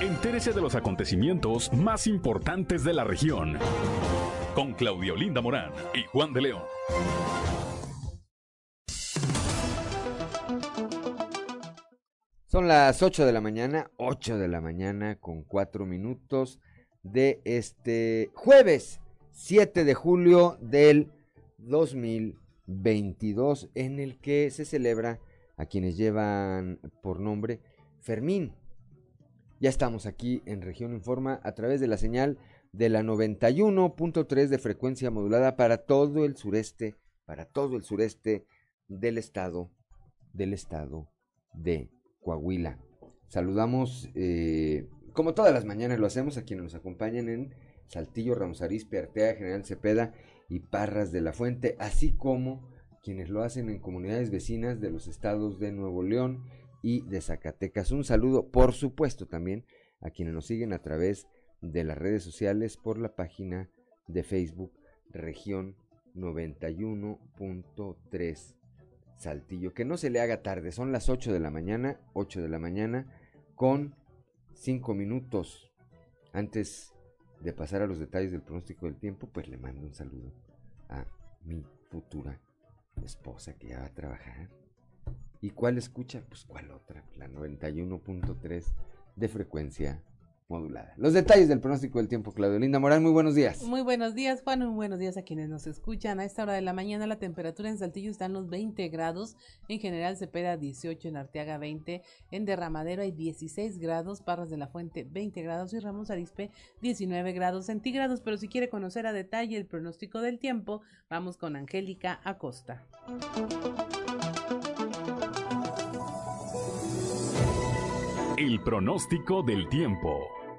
Entérese de los acontecimientos más importantes de la región. Con Claudio Linda Morán y Juan de León. Son las 8 de la mañana, 8 de la mañana con 4 minutos de este jueves 7 de julio del 2022 en el que se celebra a quienes llevan por nombre Fermín. Ya estamos aquí en Región Informa a través de la señal de la 91.3 de frecuencia modulada para todo el sureste, para todo el sureste del estado, del estado de Coahuila. Saludamos, eh, como todas las mañanas lo hacemos, a quienes nos acompañan en Saltillo, Ramos Arizpe, Artea, General Cepeda y Parras de la Fuente, así como quienes lo hacen en comunidades vecinas de los estados de Nuevo León y de Zacatecas. Un saludo, por supuesto, también a quienes nos siguen a través de las redes sociales por la página de Facebook Región 91.3 Saltillo. Que no se le haga tarde, son las 8 de la mañana, 8 de la mañana, con 5 minutos. Antes de pasar a los detalles del pronóstico del tiempo, pues le mando un saludo a mi futura esposa que ya va a trabajar. ¿Y cuál escucha? Pues cuál otra, la 91.3 de frecuencia modulada. Los detalles del pronóstico del tiempo, Claudio Linda Morán, muy buenos días. Muy buenos días, Juan, muy buenos días a quienes nos escuchan. A esta hora de la mañana la temperatura en Saltillo está en los 20 grados, en general Cepeda 18, en Arteaga 20, en Derramadero hay 16 grados, Parras de la Fuente 20 grados y Ramos Arispe 19 grados centígrados, pero si quiere conocer a detalle el pronóstico del tiempo, vamos con Angélica Acosta. El pronóstico del tiempo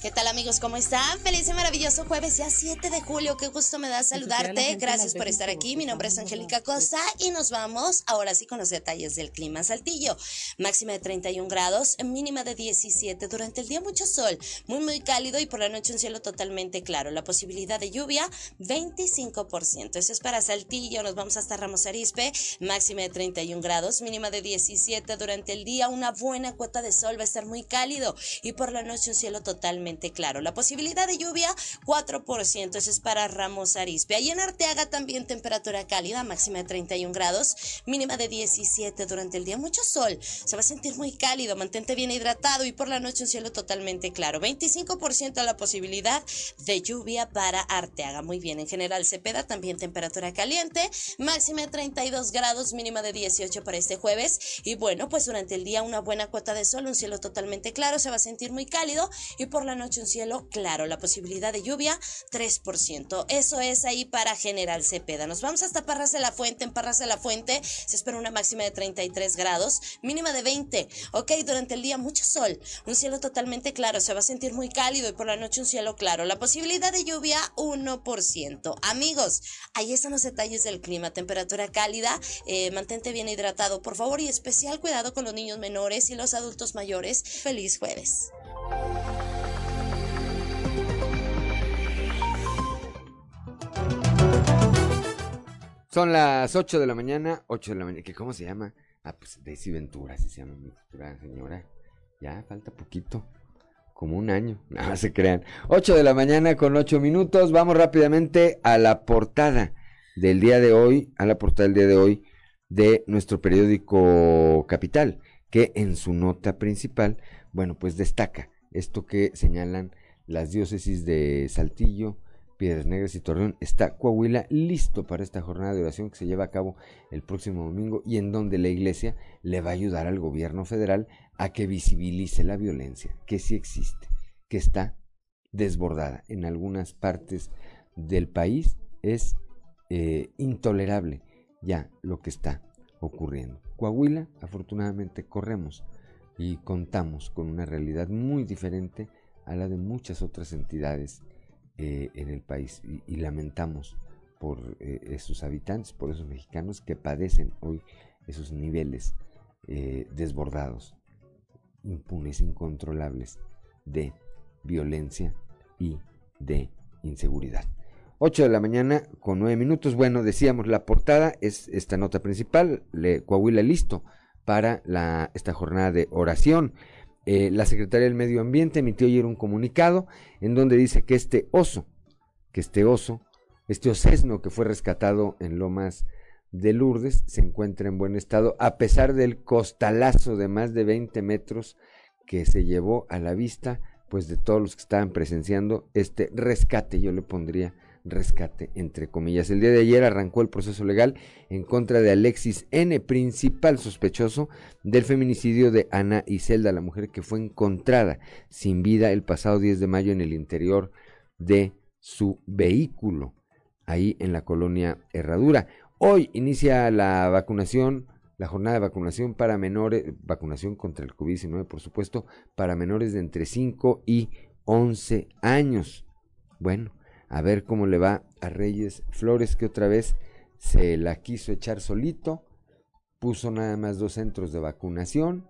¿Qué tal amigos? ¿Cómo están? Feliz y maravilloso jueves, ya 7 de julio. Qué gusto me da saludarte. Gracias por estar aquí. Mi nombre es Angélica Costa y nos vamos ahora sí con los detalles del clima. Saltillo, máxima de 31 grados, mínima de 17. Durante el día mucho sol, muy muy cálido y por la noche un cielo totalmente claro. La posibilidad de lluvia, 25%. Eso es para Saltillo. Nos vamos hasta Ramos Arispe, máxima de 31 grados, mínima de 17. Durante el día una buena cuota de sol, va a estar muy cálido y por la noche un cielo totalmente claro. La posibilidad de lluvia, 4%, eso es para Ramos Arizpe. Ahí en Arteaga también temperatura cálida, máxima de 31 grados, mínima de 17 durante el día, mucho sol. Se va a sentir muy cálido, mantente bien hidratado y por la noche un cielo totalmente claro. 25% la posibilidad de lluvia para Arteaga. Muy bien, en general Cepeda también temperatura caliente, máxima de 32 grados, mínima de 18 para este jueves. Y bueno, pues durante el día una buena cuota de sol, un cielo totalmente claro, se va a sentir muy cálido y por la noche un cielo claro. La posibilidad de lluvia, 3%. Eso es ahí para General Cepeda. Nos vamos hasta Parras de la Fuente. En Parras de la Fuente se espera una máxima de 33 grados, mínima de 20. Ok, durante el día mucho sol, un cielo totalmente claro. Se va a sentir muy cálido y por la noche un cielo claro. La posibilidad de lluvia, 1%. Amigos, ahí están los detalles del clima. Temperatura cálida, eh, mantente bien hidratado, por favor, y especial cuidado con los niños menores y los adultos mayores. Feliz jueves. Son las 8 de la mañana, 8 de la mañana, ¿cómo se llama? Ah, pues Daisy Ventura, así se llama mi futura señora. Ya, falta poquito, como un año, nada se crean. 8 de la mañana con 8 minutos, vamos rápidamente a la portada del día de hoy, a la portada del día de hoy de nuestro periódico Capital, que en su nota principal, bueno, pues destaca esto que señalan las diócesis de Saltillo, Piedras Negras y Torreón, está Coahuila listo para esta jornada de oración que se lleva a cabo el próximo domingo y en donde la iglesia le va a ayudar al gobierno federal a que visibilice la violencia, que sí existe, que está desbordada en algunas partes del país. Es eh, intolerable ya lo que está ocurriendo. Coahuila, afortunadamente, corremos y contamos con una realidad muy diferente a la de muchas otras entidades eh, en el país y, lamentamos por eh, esos habitantes, por esos mexicanos que padecen hoy esos niveles eh, desbordados, impunes, incontrolables de violencia y de inseguridad. 8 de la mañana con 9 minutos. Bueno, decíamos, la portada es esta nota principal, le, Coahuila listo para la, esta jornada de oración. Eh, la Secretaría del Medio Ambiente emitió ayer un comunicado en donde dice que este oso, que este oso, este osesno que fue rescatado en Lomas de Lourdes se encuentra en buen estado a pesar del costalazo de más de 20 metros que se llevó a la vista pues de todos los que estaban presenciando este rescate, yo le pondría rescate entre comillas. El día de ayer arrancó el proceso legal en contra de Alexis N, principal sospechoso del feminicidio de Ana Iselda, la mujer que fue encontrada sin vida el pasado 10 de mayo en el interior de su vehículo, ahí en la colonia Herradura. Hoy inicia la vacunación, la jornada de vacunación para menores, vacunación contra el COVID-19, por supuesto, para menores de entre 5 y 11 años. Bueno, a ver cómo le va a Reyes Flores, que otra vez se la quiso echar solito, puso nada más dos centros de vacunación.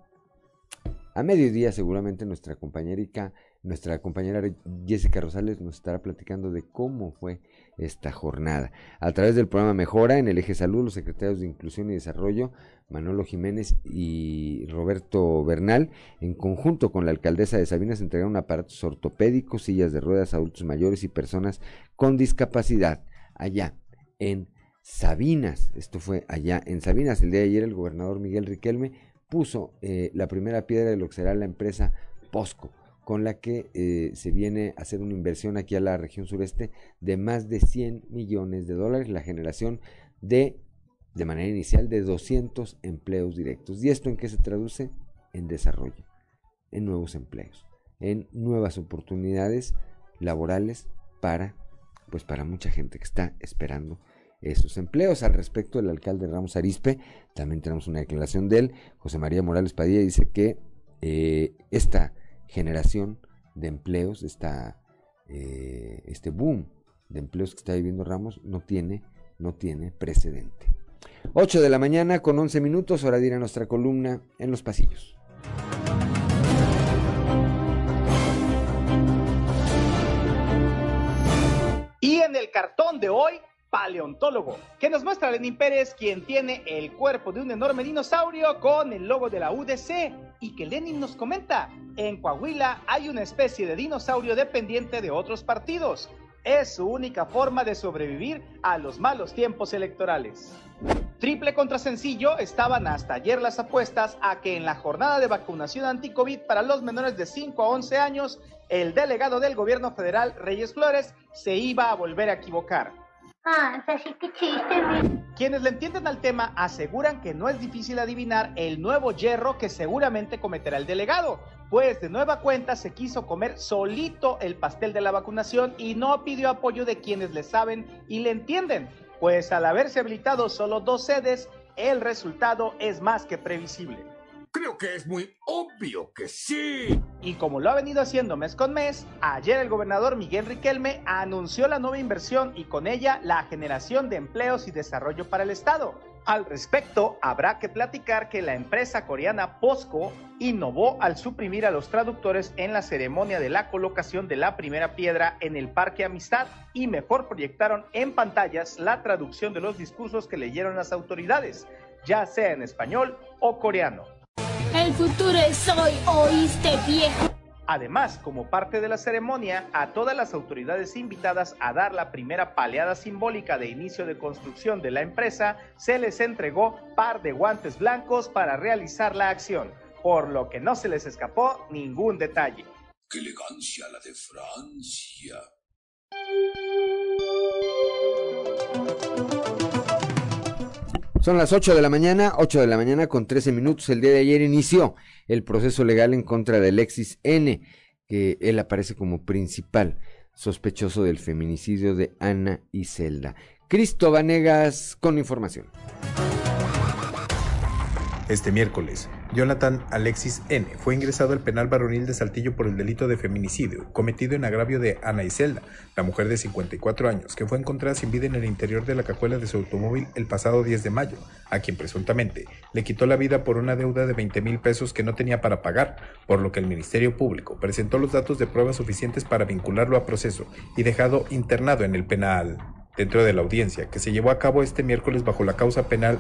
A mediodía seguramente nuestra compañerica nuestra compañera Jessica Rosales nos estará platicando de cómo fue esta jornada. A través del programa Mejora en el eje salud, los secretarios de Inclusión y Desarrollo, Manolo Jiménez y Roberto Bernal, en conjunto con la alcaldesa de Sabinas, entregaron aparatos ortopédicos, sillas de ruedas a adultos mayores y personas con discapacidad allá en Sabinas. Esto fue allá en Sabinas. El día de ayer el gobernador Miguel Riquelme puso eh, la primera piedra de lo que será la empresa POSCO con la que eh, se viene a hacer una inversión aquí a la región sureste de más de 100 millones de dólares, la generación de, de manera inicial, de 200 empleos directos. ¿Y esto en qué se traduce? En desarrollo, en nuevos empleos, en nuevas oportunidades laborales para, pues para mucha gente que está esperando esos empleos. Al respecto, el alcalde Ramos Arispe, también tenemos una declaración de él, José María Morales Padilla, dice que eh, esta generación de empleos, esta, eh, este boom de empleos que está viviendo Ramos no tiene, no tiene precedente. 8 de la mañana con 11 minutos, hora de ir a nuestra columna en los pasillos. Y en el cartón de hoy paleontólogo, que nos muestra Lenín Pérez, quien tiene el cuerpo de un enorme dinosaurio con el logo de la UDC, y que Lenin nos comenta, en Coahuila hay una especie de dinosaurio dependiente de otros partidos. Es su única forma de sobrevivir a los malos tiempos electorales. Triple contra sencillo estaban hasta ayer las apuestas a que en la jornada de vacunación anti-COVID para los menores de 5 a 11 años, el delegado del gobierno federal, Reyes Flores, se iba a volver a equivocar. Ah, Quienes le entienden al tema aseguran que no es difícil adivinar el nuevo hierro que seguramente cometerá el delegado, pues de nueva cuenta se quiso comer solito el pastel de la vacunación y no pidió apoyo de quienes le saben y le entienden, pues al haberse habilitado solo dos sedes, el resultado es más que previsible. Creo que es muy obvio que sí. Y como lo ha venido haciendo mes con mes, ayer el gobernador Miguel Riquelme anunció la nueva inversión y con ella la generación de empleos y desarrollo para el Estado. Al respecto, habrá que platicar que la empresa coreana POSCO innovó al suprimir a los traductores en la ceremonia de la colocación de la primera piedra en el Parque Amistad y mejor proyectaron en pantallas la traducción de los discursos que leyeron las autoridades, ya sea en español o coreano. El futuro es hoy, oíste viejo. Además, como parte de la ceremonia, a todas las autoridades invitadas a dar la primera paleada simbólica de inicio de construcción de la empresa, se les entregó par de guantes blancos para realizar la acción, por lo que no se les escapó ningún detalle. ¡Qué elegancia la de Francia! Son las 8 de la mañana, 8 de la mañana con 13 minutos. El día de ayer inició el proceso legal en contra de Alexis N., que él aparece como principal sospechoso del feminicidio de Ana y Zelda. Cristo Vanegas con información. Este miércoles, Jonathan Alexis N. fue ingresado al penal varonil de Saltillo por el delito de feminicidio cometido en agravio de Ana Iselda, la mujer de 54 años, que fue encontrada sin vida en el interior de la cajuela de su automóvil el pasado 10 de mayo, a quien presuntamente le quitó la vida por una deuda de 20 mil pesos que no tenía para pagar, por lo que el Ministerio Público presentó los datos de pruebas suficientes para vincularlo a proceso y dejado internado en el penal. Dentro de la audiencia, que se llevó a cabo este miércoles bajo la causa penal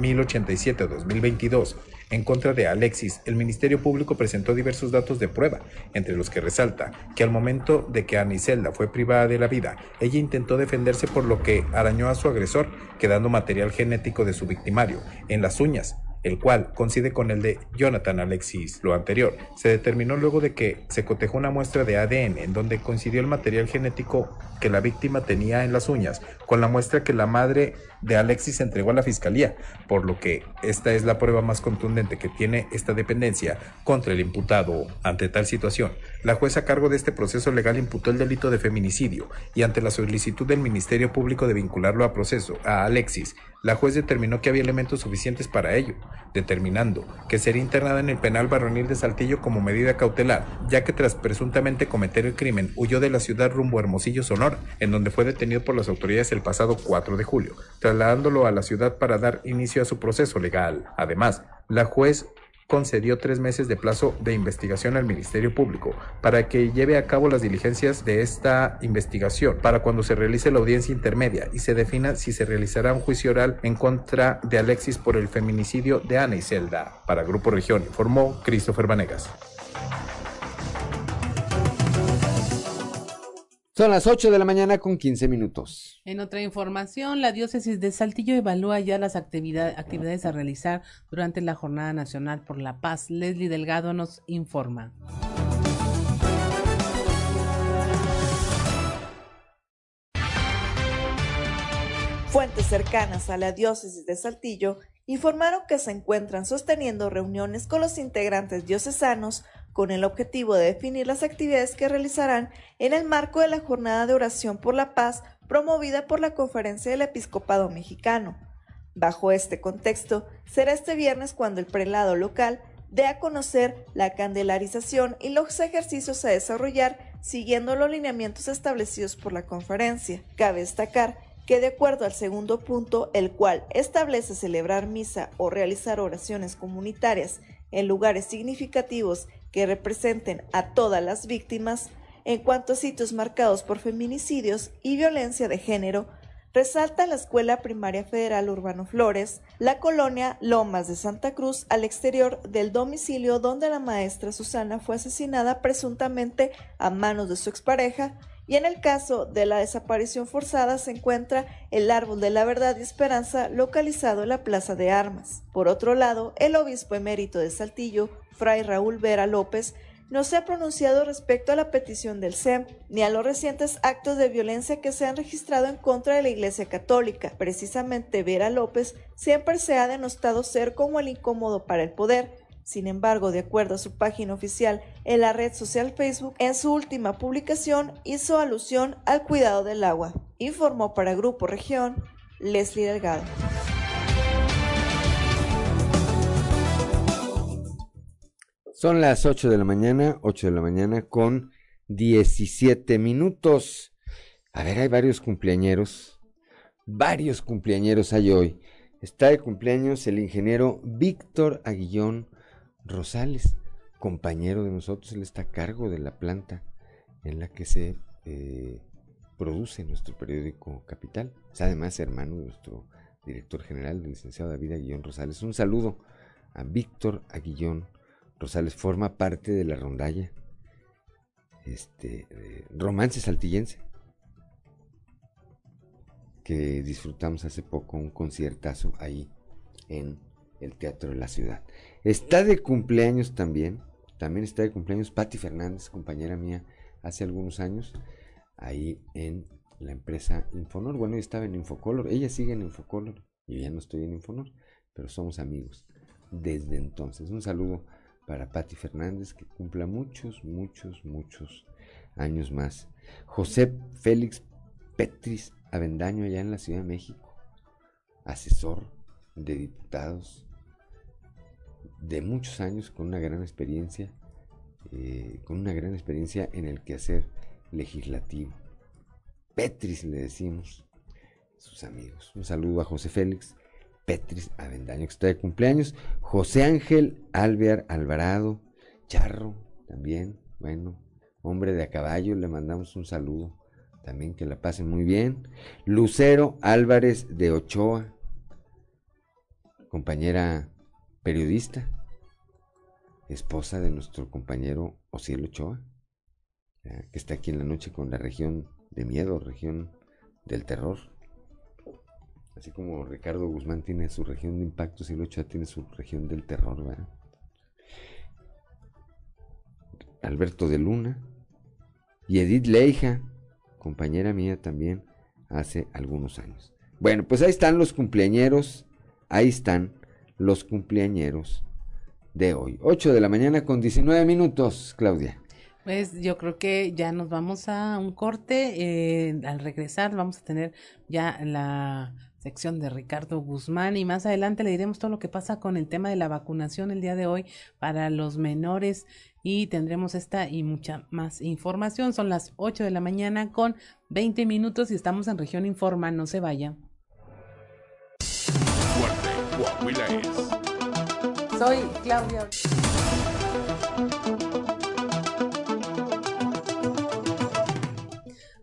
1087-2022, en contra de Alexis, el Ministerio Público presentó diversos datos de prueba, entre los que resalta que al momento de que Aniselda fue privada de la vida, ella intentó defenderse por lo que arañó a su agresor, quedando material genético de su victimario en las uñas, el cual coincide con el de Jonathan Alexis. Lo anterior se determinó luego de que se cotejó una muestra de ADN en donde coincidió el material genético que la víctima tenía en las uñas con la muestra que la madre de Alexis entregó a la fiscalía, por lo que esta es la prueba más contundente que tiene esta dependencia contra el imputado. Ante tal situación, la jueza a cargo de este proceso legal imputó el delito de feminicidio y ante la solicitud del Ministerio Público de vincularlo a proceso a Alexis, la juez determinó que había elementos suficientes para ello, determinando que sería internada en el penal varonil de Saltillo como medida cautelar, ya que tras presuntamente cometer el crimen huyó de la ciudad rumbo a Hermosillo, Sonora, en donde fue detenido por las autoridades el pasado 4 de julio, trasladándolo a la ciudad para dar inicio a su proceso legal. Además, la juez concedió tres meses de plazo de investigación al Ministerio Público para que lleve a cabo las diligencias de esta investigación para cuando se realice la audiencia intermedia y se defina si se realizará un juicio oral en contra de Alexis por el feminicidio de Ana Iselda. Para Grupo Región informó Christopher Vanegas. Son las 8 de la mañana con 15 minutos. En otra información, la diócesis de Saltillo evalúa ya las actividades a realizar durante la Jornada Nacional por la Paz. Leslie Delgado nos informa. Fuentes cercanas a la diócesis de Saltillo informaron que se encuentran sosteniendo reuniones con los integrantes diocesanos con el objetivo de definir las actividades que realizarán en el marco de la Jornada de Oración por la Paz promovida por la Conferencia del Episcopado Mexicano. Bajo este contexto, será este viernes cuando el prelado local dé a conocer la candelarización y los ejercicios a desarrollar siguiendo los lineamientos establecidos por la conferencia. Cabe destacar que de acuerdo al segundo punto, el cual establece celebrar misa o realizar oraciones comunitarias en lugares significativos que representen a todas las víctimas en cuanto a sitios marcados por feminicidios y violencia de género, resalta la Escuela Primaria Federal Urbano Flores, la colonia Lomas de Santa Cruz al exterior del domicilio donde la maestra Susana fue asesinada presuntamente a manos de su expareja y en el caso de la desaparición forzada se encuentra el árbol de la verdad y esperanza localizado en la Plaza de Armas. Por otro lado, el obispo emérito de Saltillo, Fray Raúl Vera López, no se ha pronunciado respecto a la petición del SEM ni a los recientes actos de violencia que se han registrado en contra de la Iglesia Católica. Precisamente Vera López siempre se ha denostado ser como el incómodo para el poder. Sin embargo, de acuerdo a su página oficial en la red social Facebook, en su última publicación hizo alusión al cuidado del agua. Informó para Grupo Región Leslie Delgado. Son las 8 de la mañana, 8 de la mañana con 17 minutos. A ver, hay varios cumpleañeros. Varios cumpleañeros hay hoy. Está de cumpleaños el ingeniero Víctor Aguillón Rosales, compañero de nosotros. Él está a cargo de la planta en la que se eh, produce nuestro periódico Capital. Es además hermano de nuestro director general, el licenciado David Aguillón Rosales. Un saludo a Víctor Aguillón Rosales forma parte de la rondalla este, romance saltillense que disfrutamos hace poco un conciertazo ahí en el Teatro de la Ciudad. Está de cumpleaños también, también está de cumpleaños Patti Fernández, compañera mía hace algunos años, ahí en la empresa Infonor. Bueno, yo estaba en Infocolor, ella sigue en Infocolor, yo ya no estoy en Infonor, pero somos amigos desde entonces. Un saludo para Patti Fernández, que cumpla muchos, muchos, muchos años más. José Félix Petris Avendaño, allá en la Ciudad de México, asesor de diputados, de muchos años con una gran experiencia, eh, con una gran experiencia en el quehacer legislativo. Petris le decimos, sus amigos. Un saludo a José Félix Petris Avendaño, que está de cumpleaños. José Ángel Alvear Alvarado, Charro, también, bueno, hombre de a caballo, le mandamos un saludo. También que la pasen muy bien. Lucero Álvarez de Ochoa, compañera periodista, esposa de nuestro compañero Ociel Ochoa, que está aquí en la noche con la región de miedo, región del terror. Así como Ricardo Guzmán tiene su región de impacto, Ociel Ochoa tiene su región del terror, ¿verdad? Alberto de Luna y Edith Leija, compañera mía también hace algunos años. Bueno, pues ahí están los cumpleañeros, ahí están los cumpleañeros de hoy. 8 de la mañana con 19 minutos, Claudia. Pues yo creo que ya nos vamos a un corte. Eh, al regresar vamos a tener ya la sección de Ricardo Guzmán y más adelante le diremos todo lo que pasa con el tema de la vacunación el día de hoy para los menores y tendremos esta y mucha más información. Son las 8 de la mañana con 20 minutos y estamos en región Informa, no se vaya. Soy Claudia.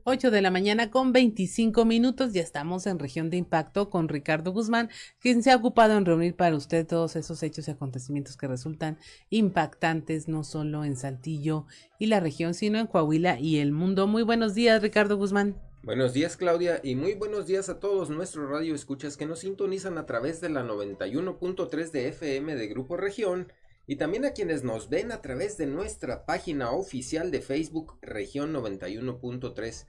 8 de la mañana con 25 minutos. Ya estamos en región de impacto con Ricardo Guzmán, quien se ha ocupado en reunir para usted todos esos hechos y acontecimientos que resultan impactantes, no solo en Saltillo y la región, sino en Coahuila y el mundo. Muy buenos días, Ricardo Guzmán. Buenos días, Claudia, y muy buenos días a todos nuestros radioescuchas que nos sintonizan a través de la 91.3 de FM de Grupo Región y también a quienes nos ven a través de nuestra página oficial de Facebook Región 91.3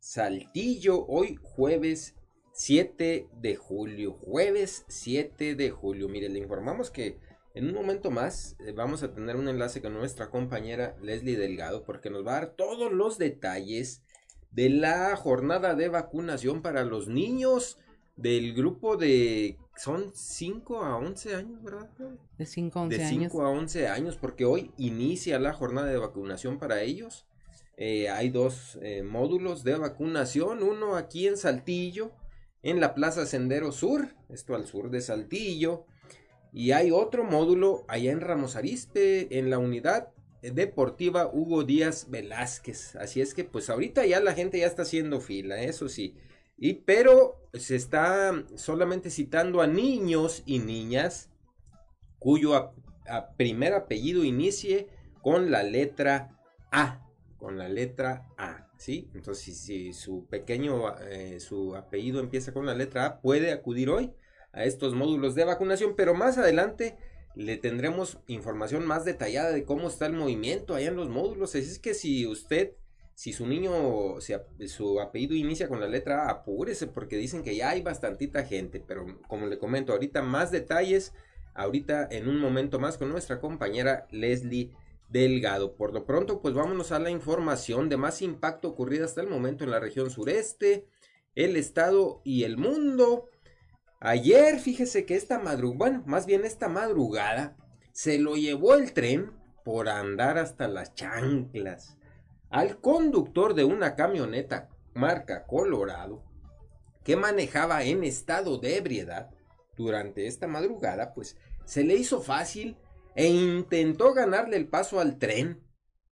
Saltillo, hoy jueves 7 de julio, jueves 7 de julio. Mire, le informamos que en un momento más eh, vamos a tener un enlace con nuestra compañera Leslie Delgado porque nos va a dar todos los detalles de la jornada de vacunación para los niños del grupo de son 5 a 11 años, ¿verdad? De 5 a 11 años. De 5 a 11 años, porque hoy inicia la jornada de vacunación para ellos. Eh, hay dos eh, módulos de vacunación, uno aquí en Saltillo, en la Plaza Sendero Sur, esto al sur de Saltillo, y hay otro módulo allá en Ramos Arispe, en la unidad deportiva Hugo Díaz Velázquez. Así es que pues ahorita ya la gente ya está haciendo fila, eso sí. Y pero se está solamente citando a niños y niñas cuyo primer apellido inicie con la letra A, con la letra A, ¿sí? Entonces si, su pequeño, eh, su apellido empieza con la letra A, puede acudir hoy a estos módulos de vacunación, pero más adelante le tendremos información más detallada de cómo está el movimiento allá en los módulos. Así es que si usted si su niño, si su apellido inicia con la letra A, apúrese porque dicen que ya hay bastantita gente, pero como le comento, ahorita más detalles, ahorita en un momento más con nuestra compañera Leslie Delgado. Por lo pronto, pues vámonos a la información de más impacto ocurrido hasta el momento en la región sureste, el estado y el mundo. Ayer, fíjese que esta madrugada, bueno, más bien esta madrugada, se lo llevó el tren por andar hasta las chanclas al conductor de una camioneta marca Colorado que manejaba en estado de ebriedad durante esta madrugada, pues se le hizo fácil e intentó ganarle el paso al tren,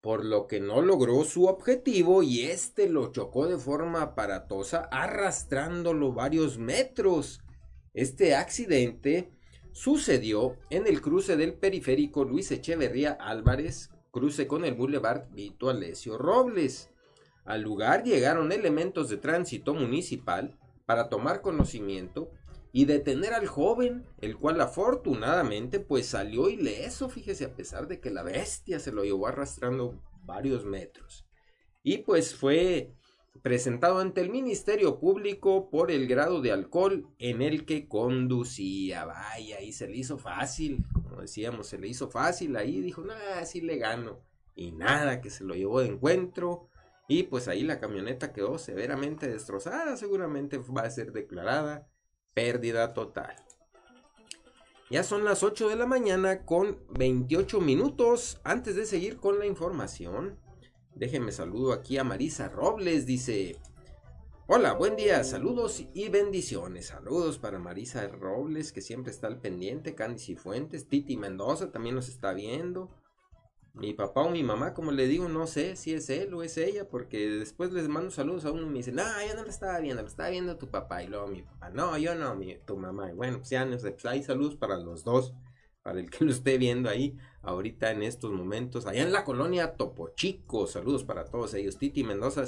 por lo que no logró su objetivo y este lo chocó de forma aparatosa arrastrándolo varios metros. Este accidente sucedió en el cruce del periférico Luis Echeverría Álvarez cruce con el Boulevard Vito Alessio Robles. Al lugar llegaron elementos de tránsito municipal para tomar conocimiento y detener al joven, el cual afortunadamente pues salió ileso, fíjese, a pesar de que la bestia se lo llevó arrastrando varios metros. Y pues fue presentado ante el Ministerio Público por el grado de alcohol en el que conducía. Vaya, y se le hizo fácil, como decíamos, se le hizo fácil ahí, dijo, nada, así le gano. Y nada, que se lo llevó de encuentro. Y pues ahí la camioneta quedó severamente destrozada, seguramente va a ser declarada pérdida total. Ya son las 8 de la mañana con 28 minutos. Antes de seguir con la información, déjenme saludo aquí a Marisa Robles. Dice, hola, buen día, saludos y bendiciones. Saludos para Marisa Robles, que siempre está al pendiente. Candy Fuentes, Titi Mendoza también nos está viendo. Mi papá o mi mamá, como le digo, no sé si es él o es ella, porque después les mando saludos a uno y me dicen, no, yo no lo estaba viendo, lo estaba viendo tu papá. Y luego mi papá, no, yo no, mi, tu mamá. Y bueno, pues ya no sé, pues hay saludos para los dos, para el que lo esté viendo ahí, ahorita en estos momentos, allá en la colonia Topo Chico. Saludos para todos ellos. Titi Mendoza,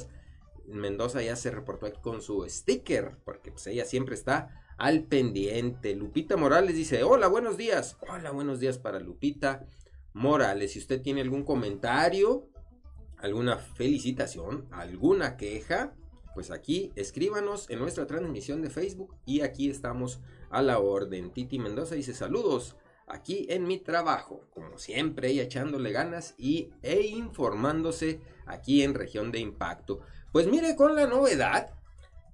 Mendoza ya se reportó aquí con su sticker, porque pues ella siempre está al pendiente. Lupita Morales dice, hola, buenos días. Hola, buenos días para Lupita. Morales. Si usted tiene algún comentario, alguna felicitación, alguna queja, pues aquí escríbanos en nuestra transmisión de Facebook y aquí estamos a la orden. Titi Mendoza dice saludos aquí en mi trabajo, como siempre, y echándole ganas y, e informándose aquí en región de impacto. Pues mire con la novedad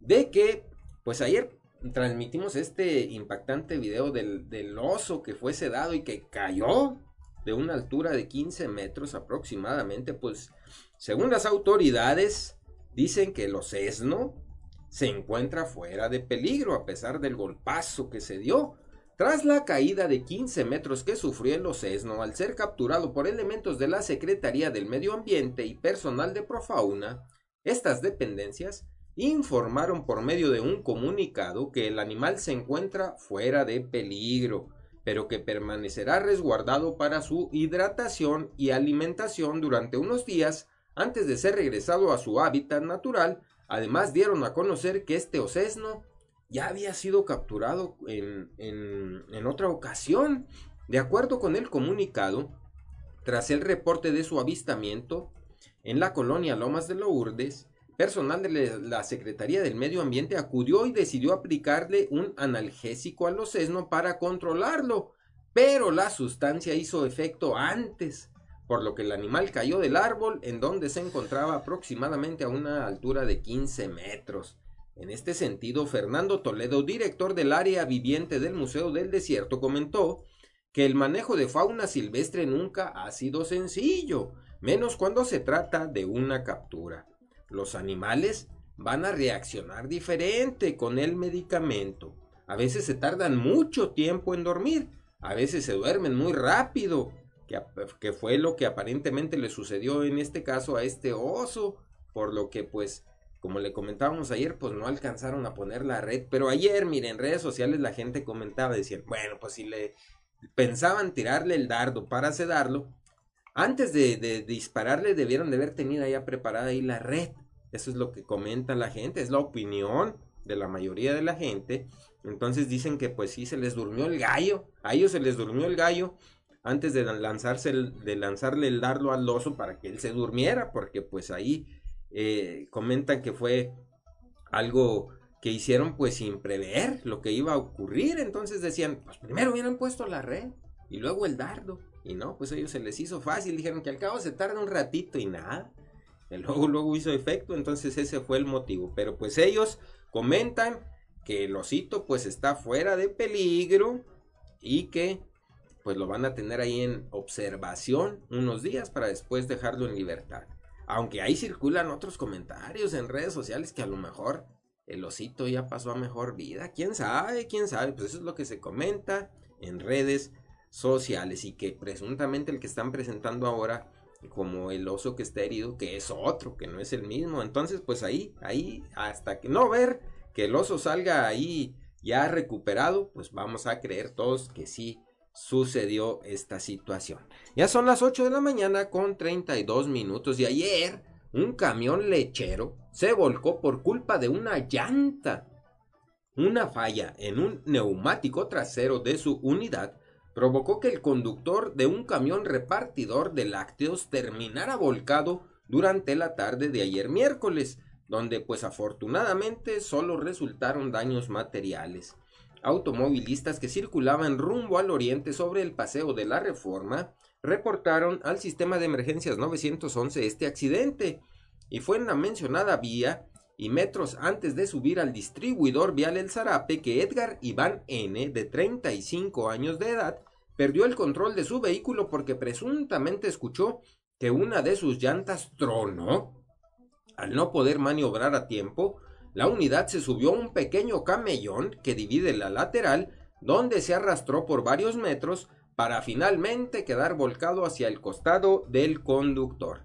de que, pues ayer transmitimos este impactante video del, del oso que fue sedado y que cayó de una altura de 15 metros aproximadamente, pues según las autoridades dicen que el osesno se encuentra fuera de peligro a pesar del golpazo que se dio. Tras la caída de 15 metros que sufrió el osesno al ser capturado por elementos de la Secretaría del Medio Ambiente y personal de Profauna, estas dependencias informaron por medio de un comunicado que el animal se encuentra fuera de peligro pero que permanecerá resguardado para su hidratación y alimentación durante unos días antes de ser regresado a su hábitat natural. Además dieron a conocer que este osesno ya había sido capturado en, en, otra ocasión. De acuerdo con el comunicado, tras el reporte de su avistamiento en la colonia Lomas de Lourdes, personal de la Secretaría del Medio Ambiente acudió y decidió aplicarle un analgésico al osesno para controlarlo, pero la sustancia hizo efecto antes, por lo que el animal cayó del árbol en donde se encontraba aproximadamente a una altura de 15 metros. En este sentido, Fernando Toledo, director del área viviente del Museo del Desierto, comentó que el manejo de fauna silvestre nunca ha sido sencillo, menos cuando se trata de una captura los animales van a reaccionar diferente con el medicamento. A veces se tardan mucho tiempo en dormir, a veces se duermen muy rápido, que, fue lo que aparentemente le sucedió en este caso a este oso, por lo que pues, como le comentábamos ayer, pues no alcanzaron a poner la red, pero ayer, miren, en redes sociales la gente comentaba, decían, bueno, pues si le pensaban tirarle el dardo para sedarlo, antes de, dispararle debieron de haber tenido ya preparada ahí la red eso es lo que comenta la gente, es la opinión de la mayoría de la gente. Entonces dicen que pues sí se les durmió el gallo, a ellos se les durmió el gallo antes de lanzarse de lanzarle el dardo al oso para que él se durmiera, porque pues ahí eh, comentan que fue algo que hicieron pues sin prever lo que iba a ocurrir. Entonces decían, pues primero hubieran puesto la red y luego el dardo. Y no, pues a ellos se les hizo fácil, dijeron que al cabo se tarda un ratito y nada. luego, luego hizo efecto, entonces ese fue el motivo. Pero pues ellos comentan que el osito pues está fuera de peligro y que pues lo van a tener ahí en observación unos días para después dejarlo en libertad. Aunque ahí circulan otros comentarios en redes sociales que a lo mejor el osito ya pasó a mejor vida. ¿Quién sabe? ¿Quién sabe? Pues eso es lo que se comenta en redes sociales y que presuntamente el que están presentando ahora como el oso que está herido, que es otro, que no es el mismo. Entonces, pues ahí, ahí, hasta que no ver que el oso salga ahí ya recuperado, pues vamos a creer todos que sí sucedió esta situación. Ya son las 8 de la mañana con 32 minutos y ayer un camión lechero se volcó por culpa de una llanta. Una falla en un neumático trasero de su unidad provocó que el conductor de un camión repartidor de lácteos terminara volcado durante la tarde de ayer miércoles, donde pues afortunadamente solo resultaron daños materiales. Automovilistas que circulaban rumbo al oriente sobre el paseo de la Reforma reportaron al sistema de emergencias 911 este accidente y fue en la mencionada vía y metros antes de subir al distribuidor vial El Zarape que Edgar Iván N, de 35 años de edad, perdió el control de su vehículo porque presuntamente escuchó que una de sus llantas tronó. Al no poder maniobrar a tiempo, la unidad se subió a un pequeño camellón que divide la lateral, donde se arrastró por varios metros para finalmente quedar volcado hacia el costado del conductor.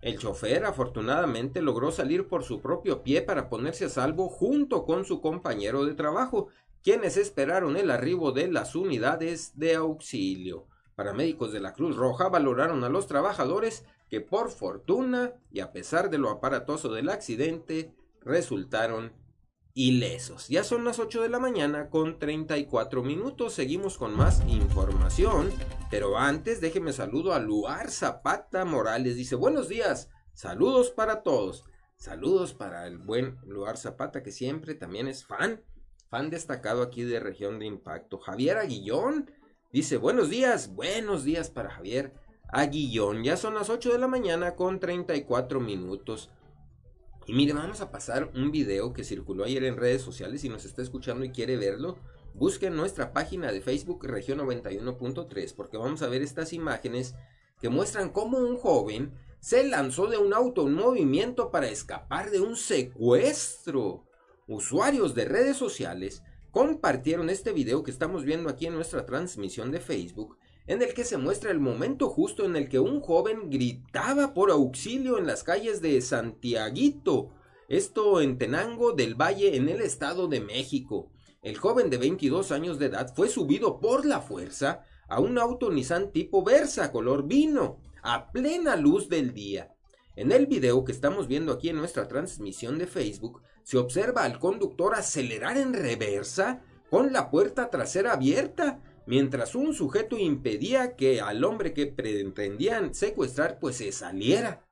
El chofer afortunadamente logró salir por su propio pie para ponerse a salvo junto con su compañero de trabajo, quienes esperaron el arribo de las unidades de auxilio. Paramédicos de la Cruz Roja valoraron a los trabajadores que por fortuna y a pesar de lo aparatoso del accidente resultaron ilesos. Ya son las 8 de la mañana con 34 minutos. Seguimos con más información. Pero antes déjeme saludo a Luar Zapata Morales. Dice buenos días. Saludos para todos. Saludos para el buen Luar Zapata que siempre también es fan. Fan destacado aquí de Región de Impacto. Javier Aguillón. Dice buenos días. Buenos días para Javier Aguillón. Ya son las 8 de la mañana con 34 minutos. Y mire, vamos a pasar un video que circuló ayer en redes sociales. Si nos está escuchando y quiere verlo, busque nuestra página de Facebook Región 91.3 porque vamos a ver estas imágenes que muestran cómo un joven se lanzó de un auto en movimiento para escapar de un secuestro. Usuarios de redes sociales compartieron este video que estamos viendo aquí en nuestra transmisión de Facebook en el que se muestra el momento justo en el que un joven gritaba por auxilio en las calles de Santiaguito, esto en Tenango del Valle en el Estado de México. El joven de 22 años de edad fue subido por la fuerza a un auto Nissan tipo Versa color vino, a plena luz del día. En el video que estamos viendo aquí en nuestra transmisión de Facebook, se observa al conductor acelerar en reversa con la puerta trasera abierta, mientras un sujeto impedía que al hombre que pretendían secuestrar pues se saliera.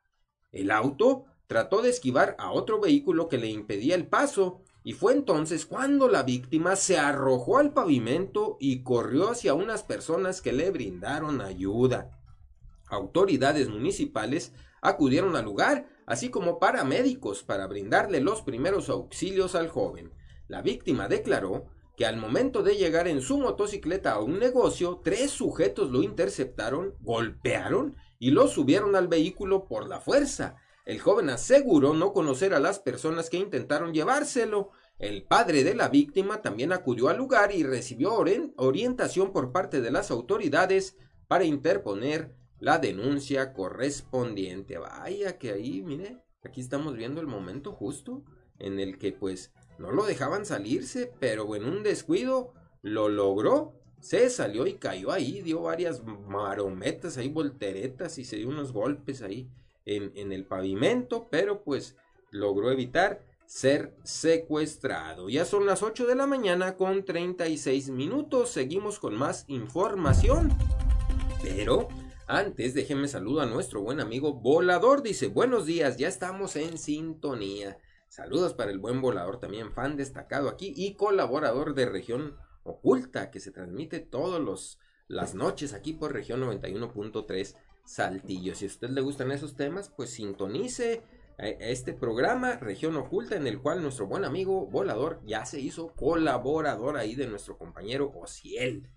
El auto trató de esquivar a otro vehículo que le impedía el paso, y fue entonces cuando la víctima se arrojó al pavimento y corrió hacia unas personas que le brindaron ayuda. Autoridades municipales acudieron al lugar, así como paramédicos, para brindarle los primeros auxilios al joven. La víctima declaró que al momento de llegar en su motocicleta a un negocio, tres sujetos lo interceptaron, golpearon y lo subieron al vehículo por la fuerza. El joven aseguró no conocer a las personas que intentaron llevárselo. El padre de la víctima también acudió al lugar y recibió orientación por parte de las autoridades para interponer la denuncia correspondiente. Vaya que ahí, mire, aquí estamos viendo el momento justo en el que pues no lo dejaban salirse, pero en un descuido lo logró. Se salió y cayó ahí, dio varias marometas ahí, volteretas y se dio unos golpes ahí en, el pavimento, pero pues logró evitar ser secuestrado. Ya son las 8 de la mañana con 36 minutos. Seguimos con más información. Pero antes déjenme saludar a nuestro buen amigo Volador. Dice, buenos días, ya estamos en sintonía. Saludos para el buen volador, también fan destacado aquí y colaborador de región oculta que se transmite todas las noches aquí por región 91.3 Saltillo. Si a usted le gustan esos temas, pues sintonice este programa Región Oculta en el cual nuestro buen amigo volador ya se hizo colaborador ahí de nuestro compañero Ociel.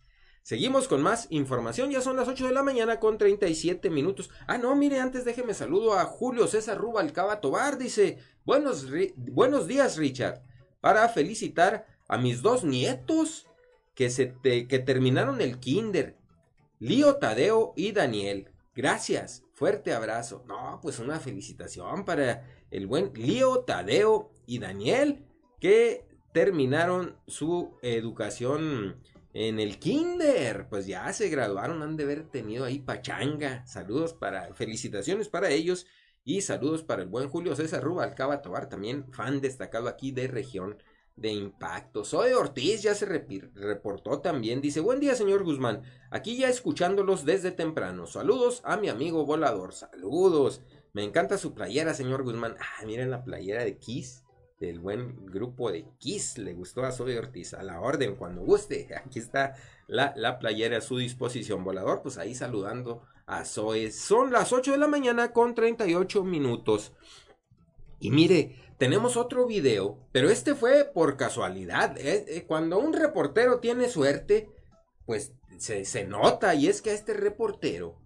Seguimos con más información, ya son las 8 de la mañana con 37 minutos. Ah, no, mire, antes déjeme saludo a Julio César Rubalcaba Tobar, dice, buenos, buenos días Richard, para felicitar a mis dos nietos que, se que terminaron el kinder, Lío Tadeo y Daniel. Gracias, fuerte abrazo. No, pues una felicitación para el buen Lío Tadeo y Daniel que terminaron su educación en el kinder, pues ya se graduaron, han de haber tenido ahí pachanga. Saludos para, felicitaciones para ellos y saludos para el buen Julio César Rubalcaba Tobar, también fan destacado aquí de región de impacto. Soy Ortiz ya se reportó también. Dice, buen día señor Guzmán, aquí ya escuchándolos desde temprano. Saludos a mi amigo volador. Saludos. Me encanta su playera, señor Guzmán. Ah, miren la playera de Kiss del buen grupo de Kiss. Le gustó a Zoe Ortiz. A la orden, cuando guste. Aquí está la, la playera a su disposición. Volador, pues ahí saludando a Zoe. Son las 8 de la mañana con 38 minutos. Y mire, tenemos otro video, pero este fue por casualidad. ¿eh? Eh, cuando un reportero tiene suerte, pues se, se nota. Y es que este reportero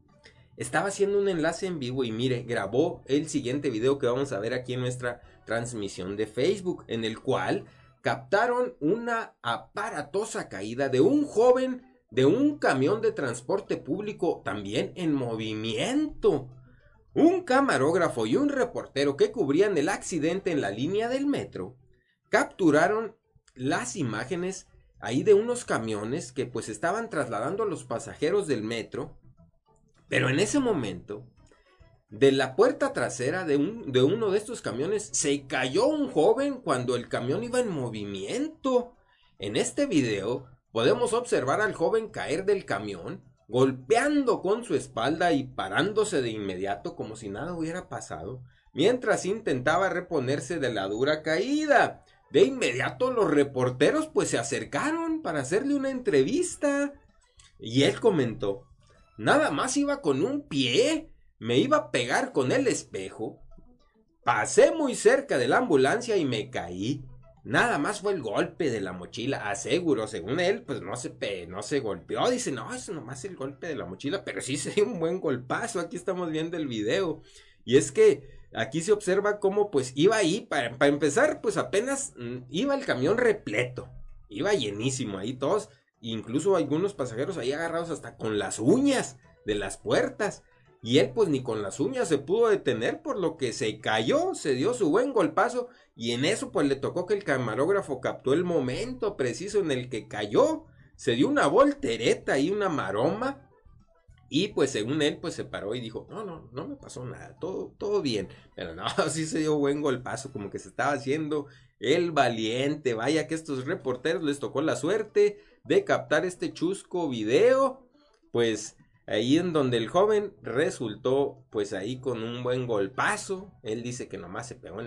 estaba haciendo un enlace en vivo y mire, grabó el siguiente video que vamos a ver aquí en nuestra transmisión de Facebook, en el cual captaron una aparatosa caída de un joven de un camión de transporte público también en movimiento. Un camarógrafo y un reportero que cubrían el accidente en la línea del metro capturaron las imágenes ahí de unos camiones que pues estaban trasladando a los pasajeros del metro. Pero en ese momento, de la puerta trasera de, un, de uno de estos camiones se cayó un joven cuando el camión iba en movimiento. En este video podemos observar al joven caer del camión golpeando con su espalda y parándose de inmediato como si nada hubiera pasado, mientras intentaba reponerse de la dura caída. De inmediato los reporteros pues se acercaron para hacerle una entrevista. Y él comentó, nada más iba con un pie, me iba a pegar con el espejo. Pasé muy cerca de la ambulancia y me caí. Nada más fue el golpe de la mochila, aseguro, según él, pues no se, no golpeó, dice, no, es nomás el golpe de la mochila, pero sí se dio un buen golpazo, aquí estamos viendo el video. Y es que aquí se observa cómo pues iba ahí, para, para empezar, pues apenas mm, iba el camión repleto, iba llenísimo ahí todos, incluso algunos pasajeros ahí agarrados hasta con las uñas de las puertas. Y él pues ni con las uñas se pudo detener por lo que se cayó, se dio su buen golpazo y en eso pues le tocó que el camarógrafo captó el momento preciso en el que cayó, se dio una voltereta y una maroma y pues según él pues se paró y dijo, no, no, no me pasó nada, todo, todo bien, pero no, sí se dio buen golpazo, como que se estaba haciendo el valiente, vaya que estos reporteros les tocó la suerte de captar este chusco video, pues ahí en donde el joven resultó pues ahí con un buen golpazo. Él dice que nomás se pegó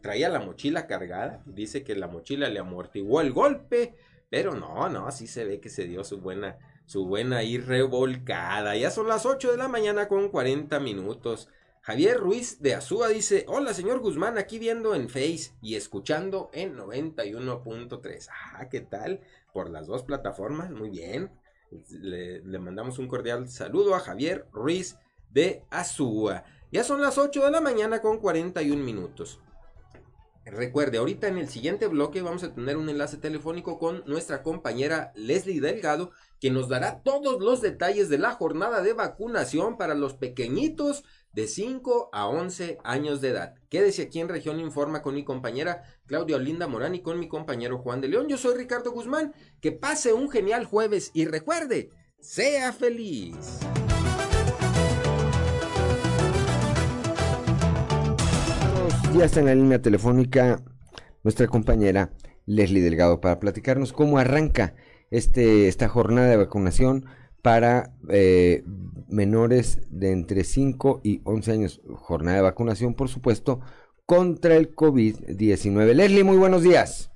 traía la mochila cargada, dice que la mochila le amortiguó el golpe, pero no, no, así se ve que se dio su buena su buena y revolcada. Ya son las 8 de la mañana con 40 minutos. Javier Ruiz de Azúa dice, hola señor Guzmán, aquí viendo en Face y escuchando en 91.3. Ah, ¿qué tal? Por las dos plataformas, muy bien. Le, mandamos un cordial saludo a Javier Ruiz de Azúa. Ya son las 8 de la mañana con 41 minutos. Recuerde, ahorita en el siguiente bloque vamos a tener un enlace telefónico con nuestra compañera Leslie Delgado, que nos dará todos los detalles de la jornada de vacunación para los pequeñitos de 5 a 11 años de edad. Quédese aquí en Región Informa con mi compañera Claudia Olinda Morán y con mi compañero Juan de León. Yo soy Ricardo Guzmán. Que pase un genial jueves y recuerde, sea feliz. Ya está en la línea telefónica nuestra compañera Leslie Delgado para platicarnos cómo arranca este, esta jornada de vacunación para eh, menores de entre 5 y 11 años. Jornada de vacunación, por supuesto, contra el COVID-19. Leslie, muy buenos días.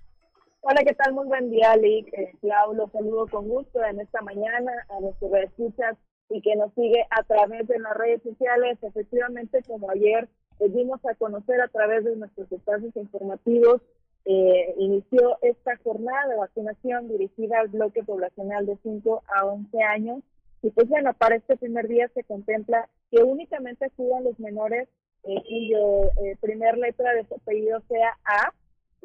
Hola, ¿qué tal? Muy buen día, Lick. Eh, Clau, los saludo con gusto en esta mañana a nuestros escuchas y que nos sigue a través de las redes sociales. Efectivamente, como ayer dimos a conocer a través de nuestros espacios informativos, eh, inició esta jornada de vacunación dirigida al bloque poblacional de 5 a 11 años. Y pues bueno, para este primer día se contempla que únicamente acudan los menores eh, cuyo eh, primer letra de su apellido sea A.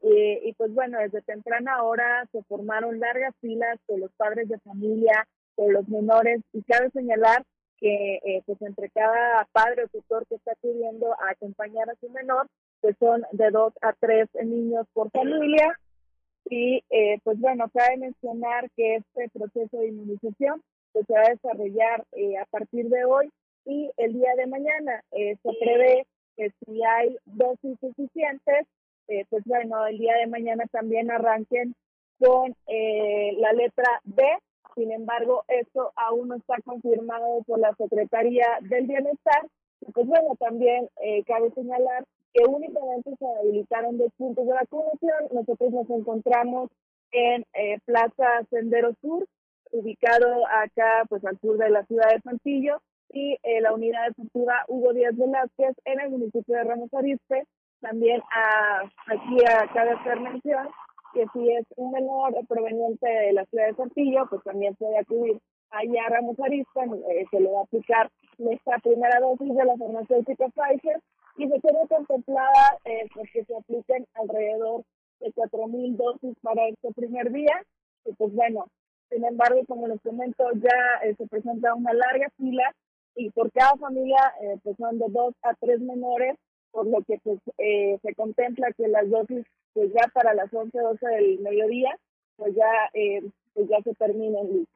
Eh, y pues bueno, desde temprana hora se formaron largas filas con los padres de familia, con los menores. Y cabe señalar que pues entre cada padre o tutor que está acudiendo a acompañar a su menor, que son de dos a tres niños por familia. Y eh, pues bueno, cabe mencionar que este proceso de inmunización pues, se va a desarrollar eh, a partir de hoy y el día de mañana. Eh, se prevé que si hay dosis suficientes, pues bueno, el día de mañana también arranquen con la letra B. Sin embargo, esto aún no está confirmado por la Secretaría del Bienestar. Pues bueno, también cabe señalar que únicamente se habilitaron dos puntos de vacunación. Nosotros nos encontramos en eh, Plaza Sendero Sur, ubicado acá pues al sur de la ciudad de Santillo, y eh, la unidad deportiva Hugo Díaz Velázquez en el municipio de Ramos Arizpe, También a, aquí cabe hacer mención que si es un menor proveniente de la ciudad de Saltillo, pues también puede acudir allá a Ramos Arispa, eh, se le va a aplicar nuestra primera dosis de la farmacéutica Pfizer y se tiene contemplada eh, se apliquen alrededor de 4.000 dosis para este primer día. Y pues bueno, sin embargo, como les comento, ya eh, se presenta una larga fila y por cada familia eh, pues son de dos a tres menores, por lo que pues eh, se contempla que las dosis pues ya para las 11, 12 del mediodía, pues ya, pues ya se terminen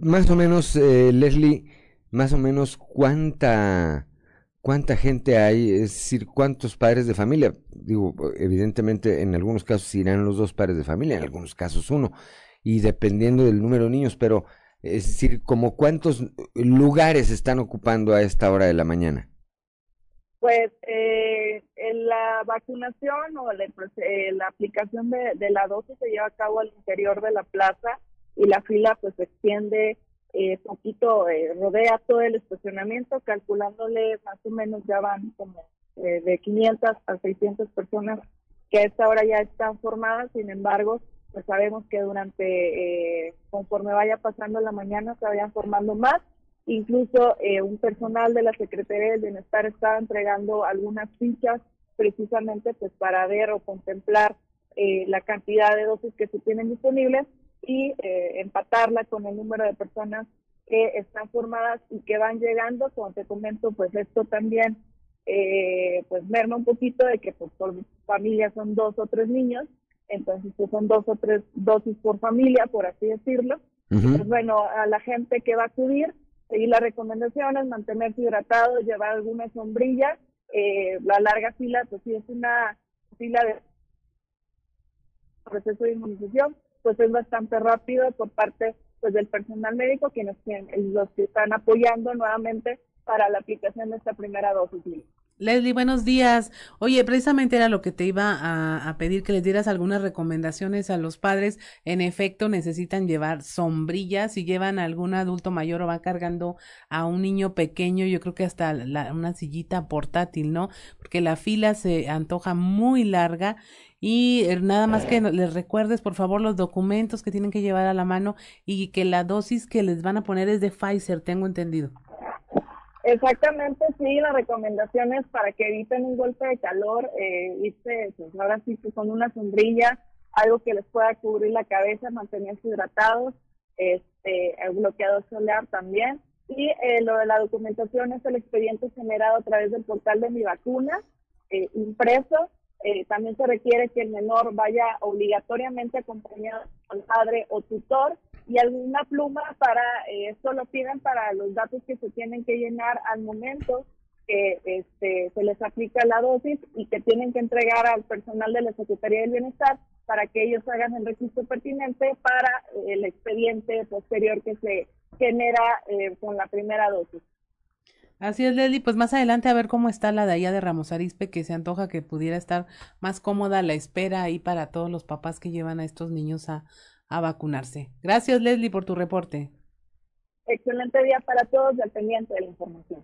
Más o menos, Leslie, más o menos cuánta cuánta gente hay, es decir, cuántos padres de familia. Digo, evidentemente en algunos casos irán los dos padres de familia, en algunos casos uno, y dependiendo del número de niños, pero es decir, como cuántos lugares están ocupando a esta hora de la mañana. Pues eh, la vacunación o la, eh, la aplicación de, de, la dosis se lleva a cabo al interior de la plaza y la fila pues se extiende eh, poquito eh, rodea todo el estacionamiento, calculándole más o menos ya van como eh, de 500 a 600 personas que a esta hora ya están formadas, sin embargo, pues sabemos que durante, eh, conforme vaya pasando la mañana, se vayan formando más. Incluso un personal de la Secretaría del Bienestar estaba entregando algunas fichas precisamente pues para ver o contemplar la cantidad de dosis que se tienen disponibles y eh, empatarla con el número de personas que están formadas y que van llegando. Como te comento, pues esto también eh, pues merma un poquito de que pues, por familia son dos o tres niños, entonces pues, son dos o tres dosis por familia, por así decirlo. Pues bueno, a la gente que va a acudir, seguir las recomendaciones, mantenerse hidratado, llevar alguna sombrilla, eh, la larga fila, pues sí es una fila de proceso de inmunización, pues es bastante rápido por parte pues del personal médico quienes los que están apoyando nuevamente para la aplicación de esta primera dosis. Leslie, buenos días. Oye, precisamente era lo que te iba a, pedir que les dieras algunas recomendaciones a los padres. En efecto, necesitan llevar sombrillas. Si llevan algún adulto mayor o va cargando a un niño pequeño, yo creo que hasta la, una sillita portátil, ¿no? Porque la fila se antoja muy larga y eh, nada más que les recuerdes, por favor, los documentos que tienen que llevar a la mano y que la dosis que les van a poner es de Pfizer, tengo entendido. Exactamente, sí, las recomendaciones para que eviten un golpe de calor, eh, irse, pues ahora sí que con una sombrilla, algo que les pueda cubrir la cabeza, mantenerse hidratados, este, el bloqueador solar también. Y eh, lo de la documentación es el expediente generado a través del portal de mi vacuna, eh, impreso. Eh, también se requiere que el menor vaya obligatoriamente acompañado con padre o tutor y alguna pluma para, eh, esto lo piden para los datos que se tienen que llenar al momento que este, se les aplica la dosis y que tienen que entregar al personal de la Secretaría del Bienestar para que ellos hagan el registro pertinente para el expediente posterior que se genera eh, con la primera dosis. Así es, Leslie. Pues más adelante a ver cómo está la de allá de Ramos Arispe, que se antoja que pudiera estar más cómoda la espera ahí para todos los papás que llevan a estos niños a, a vacunarse. Gracias, Leslie, por tu reporte. Excelente día para todos y al pendiente de la información.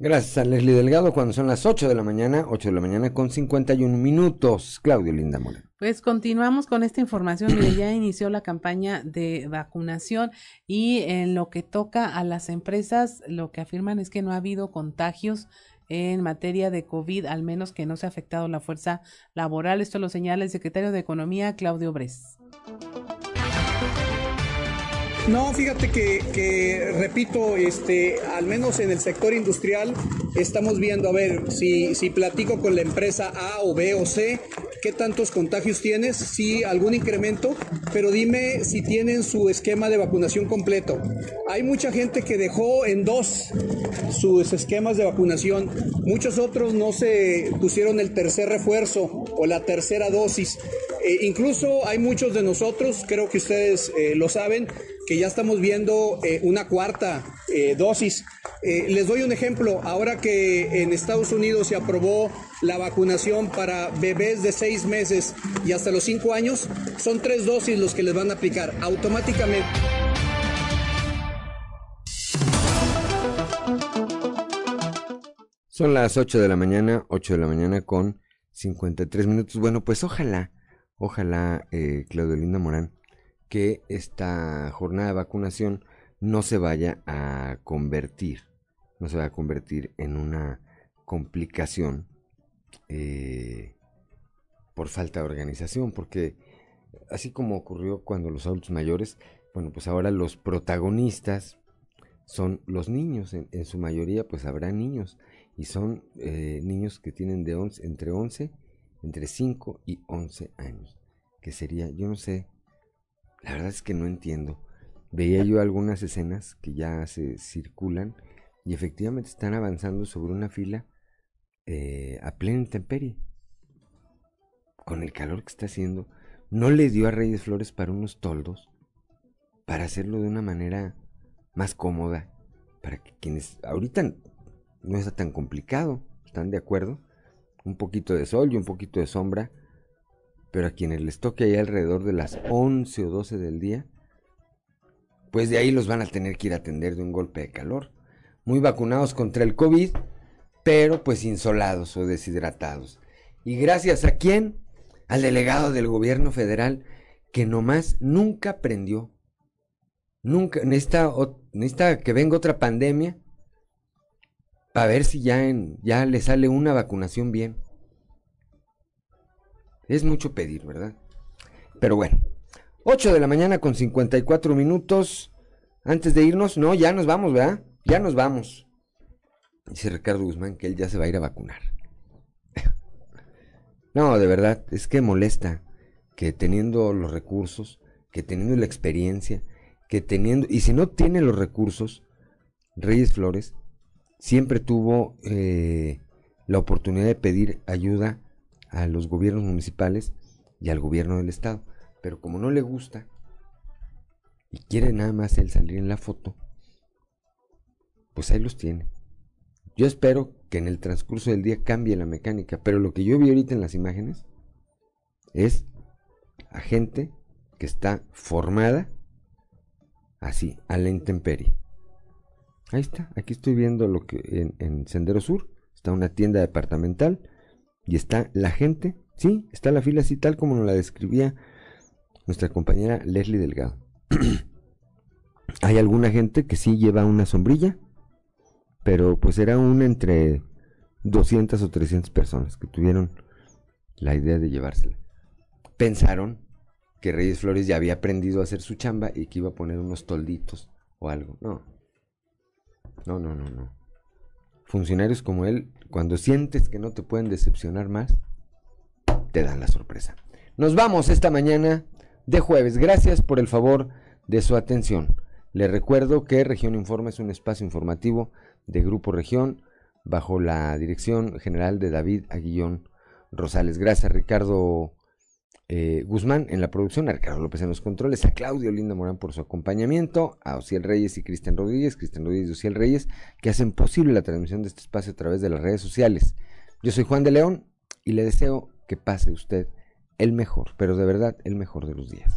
Gracias a Leslie Delgado cuando son las 8 de la mañana, 8 de la mañana con 51 minutos. Claudio Linda Moreno. Pues continuamos con esta información. Mire, ya inició la campaña de vacunación y en lo que toca a las empresas, lo que afirman es que no ha habido contagios en materia de COVID, al menos que no se ha afectado la fuerza laboral. Esto lo señala el secretario de Economía, Claudio Bres. No, fíjate que, repito, este, al menos en el sector industrial estamos viendo, a ver, si, si platico con la empresa A o B o C, ¿qué tantos contagios tienes? Sí, algún incremento, pero dime si tienen su esquema de vacunación completo. Hay mucha gente que dejó en dos sus esquemas de vacunación, muchos otros no se pusieron el tercer refuerzo o la tercera dosis. Eh, incluso hay muchos de nosotros, creo que ustedes eh, lo saben, que ya estamos viendo eh, una cuarta eh, dosis. Eh, les doy un ejemplo, ahora que en Estados Unidos se aprobó la vacunación para bebés de seis meses y hasta los cinco años, son tres dosis los que les van a aplicar automáticamente. Son las 8 de la mañana, 8 de la mañana con 53 minutos. Bueno, pues ojalá, ojalá, eh, Claudio Morán, que esta jornada de vacunación no se vaya a convertir, no se vaya a convertir en una complicación eh, por falta de organización, porque así como ocurrió cuando los adultos mayores, bueno, pues ahora los protagonistas son los niños, en, su mayoría pues habrá niños, y son eh, niños que tienen de 11, entre 11, entre 5 y 11 años, que sería, yo no sé, la verdad es que no entiendo. Veía yo algunas escenas que ya se circulan y efectivamente están avanzando sobre una fila eh, a plena intemperie. Con el calor que está haciendo, no le dio a Reyes Flores para unos toldos, para hacerlo de una manera más cómoda, para que quienes ahorita no está tan complicado, ¿están de acuerdo? Un poquito de sol y un poquito de sombra, pero a quienes les toque ahí alrededor de las 11 o 12 del día, pues de ahí los van a tener que ir a atender de un golpe de calor. Muy vacunados contra el COVID, pero pues insolados o deshidratados. ¿Y gracias a quién? Al delegado del gobierno federal que nomás nunca aprendió. Nunca, necesita, necesita que venga otra pandemia para ver si ya, en, ya le sale una vacunación bien. Es mucho pedir, ¿verdad? Pero bueno, 8 de la mañana con 54 minutos. Antes de irnos, no, ya nos vamos, ¿verdad? Ya nos vamos. Dice Ricardo Guzmán que él ya se va a ir a vacunar. no, de verdad, es que molesta que teniendo los recursos, que teniendo la experiencia, que teniendo, y si no tiene los recursos, Reyes Flores siempre tuvo eh, la oportunidad de pedir ayuda a los gobiernos municipales y al gobierno del estado. Pero como no le gusta y quiere nada más él salir en la foto, pues ahí los tiene. Yo espero que en el transcurso del día cambie la mecánica, pero lo que yo vi ahorita en las imágenes es a gente que está formada así, a la intemperie. Ahí está, aquí estoy viendo lo que en, en, Sendero Sur está una tienda departamental y está la gente, sí, está la fila así tal como nos la describía nuestra compañera Leslie Delgado. Hay alguna gente que sí lleva una sombrilla, pero pues era una entre 200 o 300 personas que tuvieron la idea de llevársela. Pensaron que Reyes Flores ya había aprendido a hacer su chamba y que iba a poner unos tolditos o algo. No. No, no, no, no. Funcionarios como él, cuando sientes que no te pueden decepcionar más, te dan la sorpresa. Nos vamos esta mañana de jueves. Gracias por el favor de su atención. Le recuerdo que Región Informa es un espacio informativo de Grupo Región bajo la dirección general de David Aguillón Rosales. Gracias Ricardo eh, Guzmán en la producción, a Ricardo López en los controles, a Claudio Linda Morán por su acompañamiento, a Ociel Reyes y Cristian Rodríguez, Cristian Rodríguez y Ociel Reyes, que hacen posible la transmisión de este espacio a través de las redes sociales. Yo soy Juan de León y le deseo que pase usted el mejor, pero de verdad el mejor de los días.